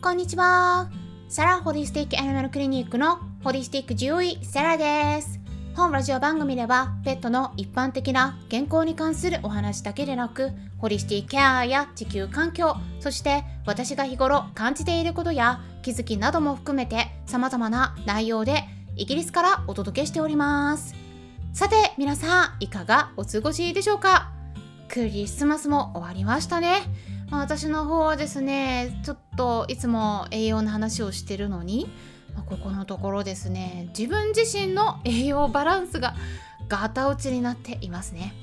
こんにちは。サラホリスティックアニマルクリニックのホリスティック獣医サラです。本ラジオ番組ではペットの一般的な健康に関するお話だけでなくホリスティックケアや地球環境そして私が日頃感じていることや気づきなども含めて様々な内容でイギリスからお届けしておりますさて皆さんいかがお過ごしでしょうか？クリスマスも終わりましたねまあ、私の方はですねちょっといつも栄養の話をしてるのに、まあ、ここのところですね自分自身の栄養バランスがガタ落ちになっていますね。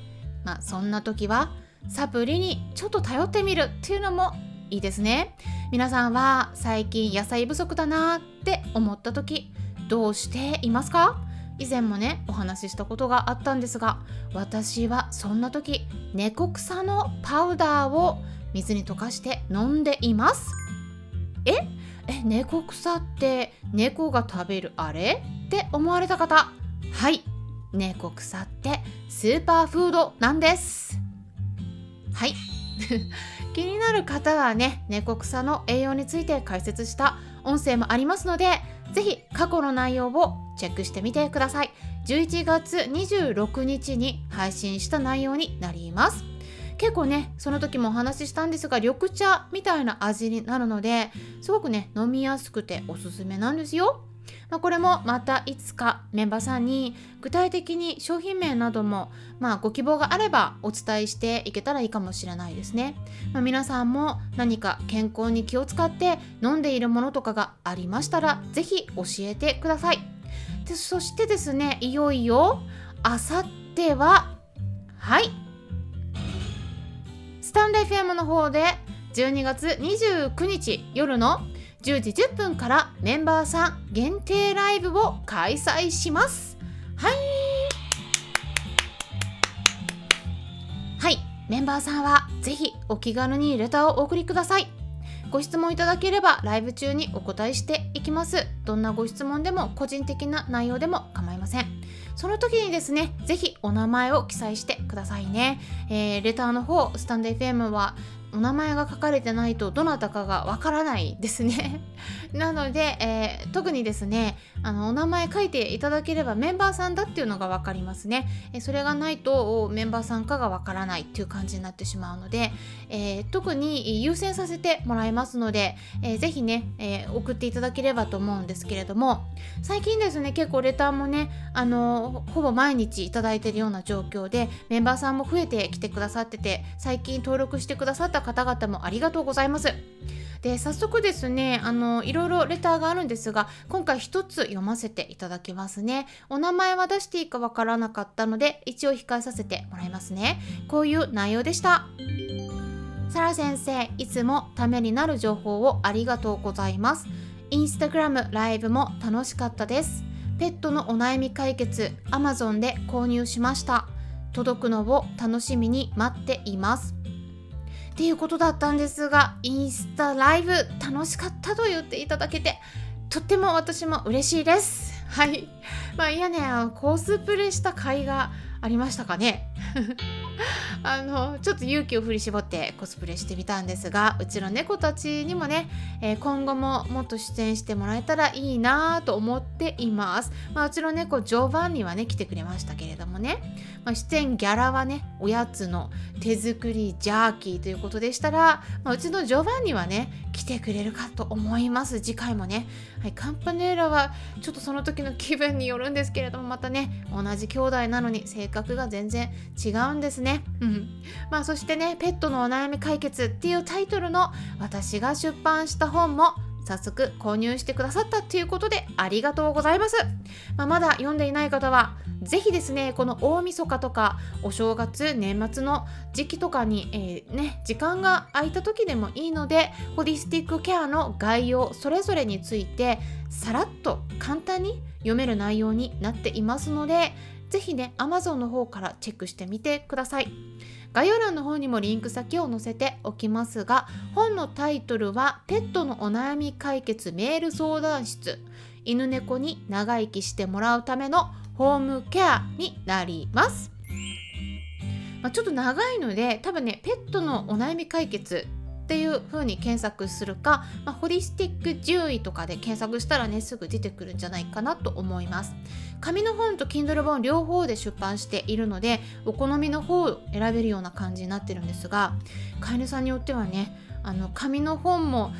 まあ、そんな時はサプリにちょっと頼ってみるっていうのもいいですね。皆さんは最近野菜不足だなって思った時どうしていますか？以前もねお話ししたことがあったんですが私はそんな時猫草のパウダーを水に溶かして飲んでいます。え？え猫草って猫が食べるあれって思われた方？はい。猫草ってスーパーフードなんです。はい。気になる方はね猫草の栄養について解説した音声もありますので是非過去の内容をチェックしてみてください。11月26日に配信した内容になります。結構ねその時もお話ししたんですが緑茶みたいな味になるのですごくね飲みやすくておすすめなんですよ。まあ、これもまたいつかメンバーさんに具体的に商品名なども、まあ、ご希望があればお伝えしていけたらいいかもしれないですね。まあ、皆さんも何か健康に気を使って飲んでいるものとかがありましたら是非教えてください。でそしてですねいよいよあさってははいスタンレー FM の方で12月29日夜の10時10分からメンバーさん限定ライブを開催します。はい。はい。メンバーさんはぜひお気軽にレターをお送りください。ご質問いただければライブ中にお答えしていきますどんなご質問でも個人的な内容でも構いませんその時にですね、ぜひお名前を記載してくださいね。えー、レターの方、スタンド FM はお名前が書かれてないとどなたかがわからないですね。なので、えー、特にですねあのお名前書いていただければメンバーさんだっていうのが分かりますね、え、それがないとメンバーさんかがわからないっていう感じになってしまうので、えー、特に優先させてもらいますので、えー、ぜひね、え送っていただければと思うんですけれども最近ですね結構レターもねあのほぼ毎日いただいてるような状況でメンバーさんも増えてきてくださってて最近登録してくださった方々もありがとうございます。で早速ですねあのいろいろレターがあるんですが今回一つ読ませていただきますね。お名前は出していいかわからなかったので一応控えさせてもらいますね。こういう内容でした。サラ先生いつもためになる情報をありがとうございます。インスタグラムライブも楽しかったです。ペットのお悩み解決 Amazon で購入しました。届くのを楽しみに待っています。っていうことだったんですがインスタライブ楽しかったと言っていただけてとっても私も嬉しいです。はい。まあいやねコースプレした甲斐がありましたかね。あのちょっと勇気を振り絞ってコスプレしてみたんですがうちの猫たちにもね、えー、今後ももっと出演してもらえたらいいなと思っています、まあ、うちの猫ジョバンニはね来てくれましたけれどもね、まあ、出演ギャラはねおやつの手作りジャーキーということでしたら、まあ、うちのジョバンニはね来てくれるかと思います。次回もね、はい、カンパネーラはちょっとその時の気分によるんですけれどもまたね同じ兄弟なのに性格が全然違うんですね、うん、まあそしてねペットのお悩み解決っていうタイトルの私が出版した本も早速購入してくださったということでありがとうございます、まあ、まだ読んでいない方は是非ですねこの大晦日とかお正月年末の時期とかに、えー、ね、時間が空いた時でもいいのでホリスティックケアの概要それぞれについてさらっと簡単に読める内容になっていますので是非ね Amazon の方からチェックしてみてください。概要欄の方にもリンク先を載せておきますが本のタイトルは「ペットのお悩み解決メール相談室」犬猫に長生きしてもらうためのホームケアになります。まあ、ちょっと長いので多分ねペットのお悩み解決っていう風に検索するか、まあ、ホリスティック獣医とかで検索したらねすぐ出てくるんじゃないかなと思います。紙の本と Kindle 本両方で出版しているのでお好みの方を選べるような感じになってるんですが飼い主さんによってはねあの紙の本も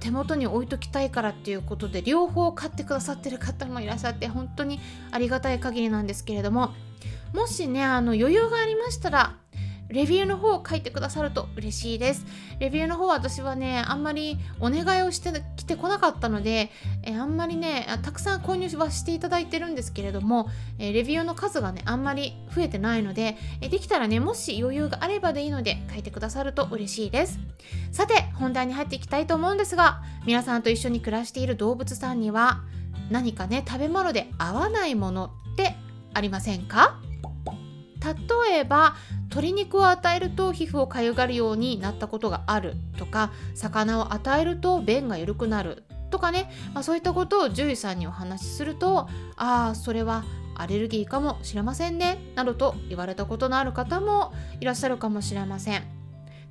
手元に置いときたいからっていうことで両方買ってくださってる方もいらっしゃって本当にありがたい限りなんですけれどももしねあの余裕がありましたらレビューの方を書いてくださると嬉しいです。レビューの方は私はね、あんまりお願いをしてきてこなかったので、えあんまりね、たくさん購入はしていただいてるんですけれども、えレビューの数がね、あんまり増えてないので、えできたらね、もし余裕があればでいいので書いてくださると嬉しいです。さて、本題に入っていきたいと思うんですが、皆さんと一緒に暮らしている動物さんには、何かね、食べ物で合わないものってありませんか？例えば鶏肉を与えると皮膚をかゆがるようになったことがあるとか魚を与えると便が緩くなるとかね、まあ、そういったことを獣医さんにお話しするとああそれはアレルギーかもしれませんねなどと言われたことのある方もいらっしゃるかもしれません。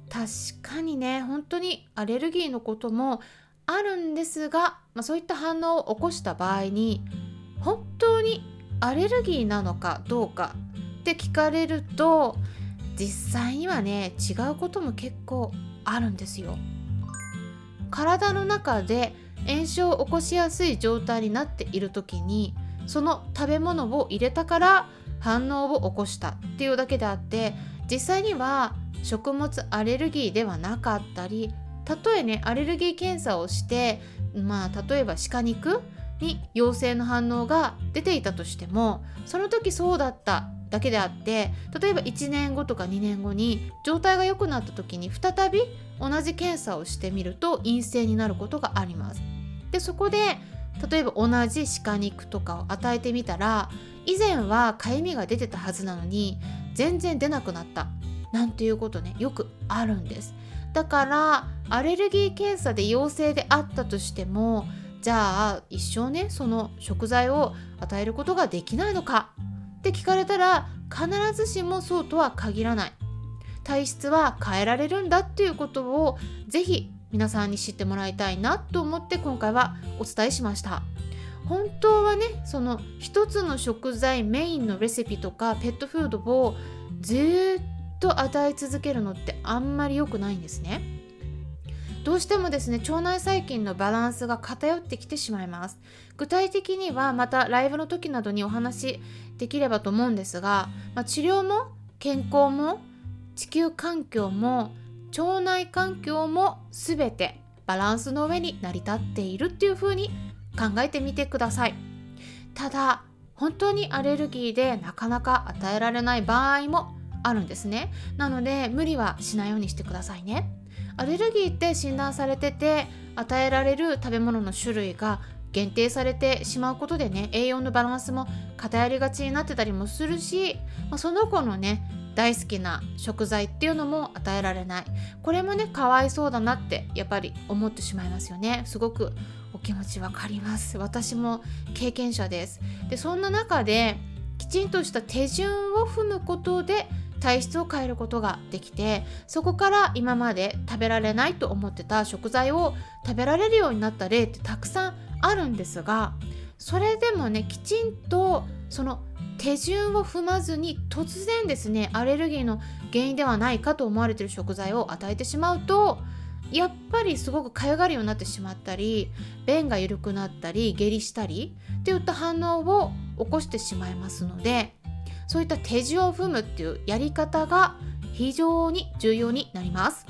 確かにね本当にアレルギーのこともあるんですが、まあ、そういった反応を起こした場合に本当にアレルギーなのかどうかって聞かれると実際にはね違うことも結構あるんですよ。体の中で炎症を起こしやすい状態になっている時にその食べ物を入れたから反応を起こしたっていうだけであって実際には食物アレルギーではなかったりたとえねアレルギー検査をしてまあ例えば鹿肉に陽性の反応が出ていたとしてもその時そうだっただけであって例えば1年後とか2年後に状態が良くなった時に再び同じ検査をしてみると陰性になることがあります。でそこで例えば同じ鹿肉とかを与えてみたら以前はかゆみが出てたはずなのに全然出なくなったなんていうことねよくあるんですだからアレルギー検査で陽性であったとしてもじゃあ一生ねその食材を与えることができないのかって聞かれたら必ずしもそうとは限らない。体質は変えられるんだっていうことをぜひ皆さんに知ってもらいたいなと思って今回はお伝えしました。本当はねその一つの食材メインのレシピとかペットフードをずっと与え続けるのってあんまり良くないんですね。どうしてもですね腸内細菌のバランスが偏ってきてしまいます。具体的にはまたライブの時などにお話できればと思うんですが、まあ、治療も健康も地球環境も腸内環境も全てバランスの上に成り立っているっていう風に考えてみてください。ただ本当にアレルギーでなかなか与えられない場合もあるんですね。なので無理はしないようにしてくださいね。アレルギーって診断されてて与えられる食べ物の種類が限定されてしまうことでね栄養のバランスも偏りがちになってたりもするし、まあ、その子のね大好きな食材っていうのも与えられない。これもねかわいそうだなってやっぱり思ってしまいますよね。すごくお気持ちわかります。私も経験者です。でそんな中できちんとした手順を踏むことで体質を変えることができてそこから今まで食べられないと思ってた食材を食べられるようになった例ってたくさんあるんですがそれでもねきちんとその手順を踏まずに突然ですねアレルギーの原因ではないかと思われてる食材を与えてしまうとやっぱりすごくかゆがるようになってしまったり便が緩くなったり下痢したりっていった反応を起こしてしまいますのでそういった手順を踏むっていうやり方が非常に重要になります。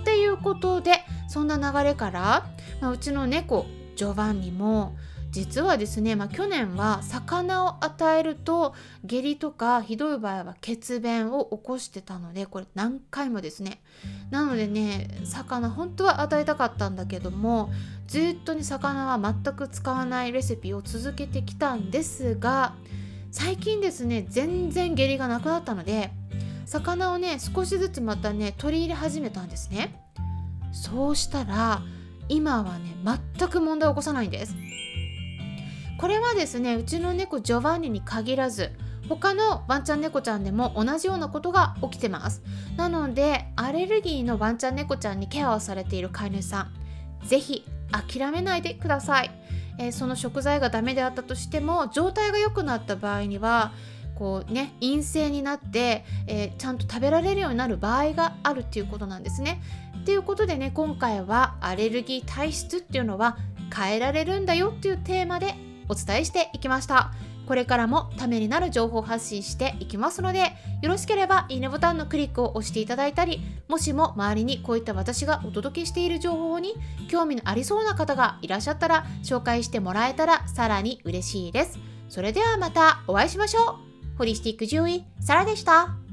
っていうことでそんな流れから、まあ、うちの猫ジョバンニも実はですね、まあ、去年は魚を与えると下痢とかひどい場合は血便を起こしてたのでこれ何回もですねなのでね魚本当は与えたかったんだけどもずっとに魚は全く使わないレシピを続けてきたんですが最近ですね全然下痢がなくなったので魚をね少しずつまたね取り入れ始めたんですね。そうしたら今はね全く問題を起こさないんです。これはですねうちの猫ジョバンニに限らず他のワンちゃん猫ちゃんでも同じようなことが起きてます。なのでアレルギーのワンちゃん猫ちゃんにケアをされている飼い主さん是非諦めないでください、えー、その食材がダメであったとしても状態が良くなった場合にはこうね陰性になって、えー、ちゃんと食べられるようになる場合があるっていうことなんですね。っていうことでね今回はアレルギー体質っていうのは変えられるんだよっていうテーマでお伝えしていきました。これからもためになる情報発信していきますのでよろしければいいねボタンのクリックを押していただいたりもしも周りにこういった私がお届けしている情報に興味のありそうな方がいらっしゃったら紹介してもらえたらさらに嬉しいです。それではまたお会いしましょう。ホリスティック獣医サラでした。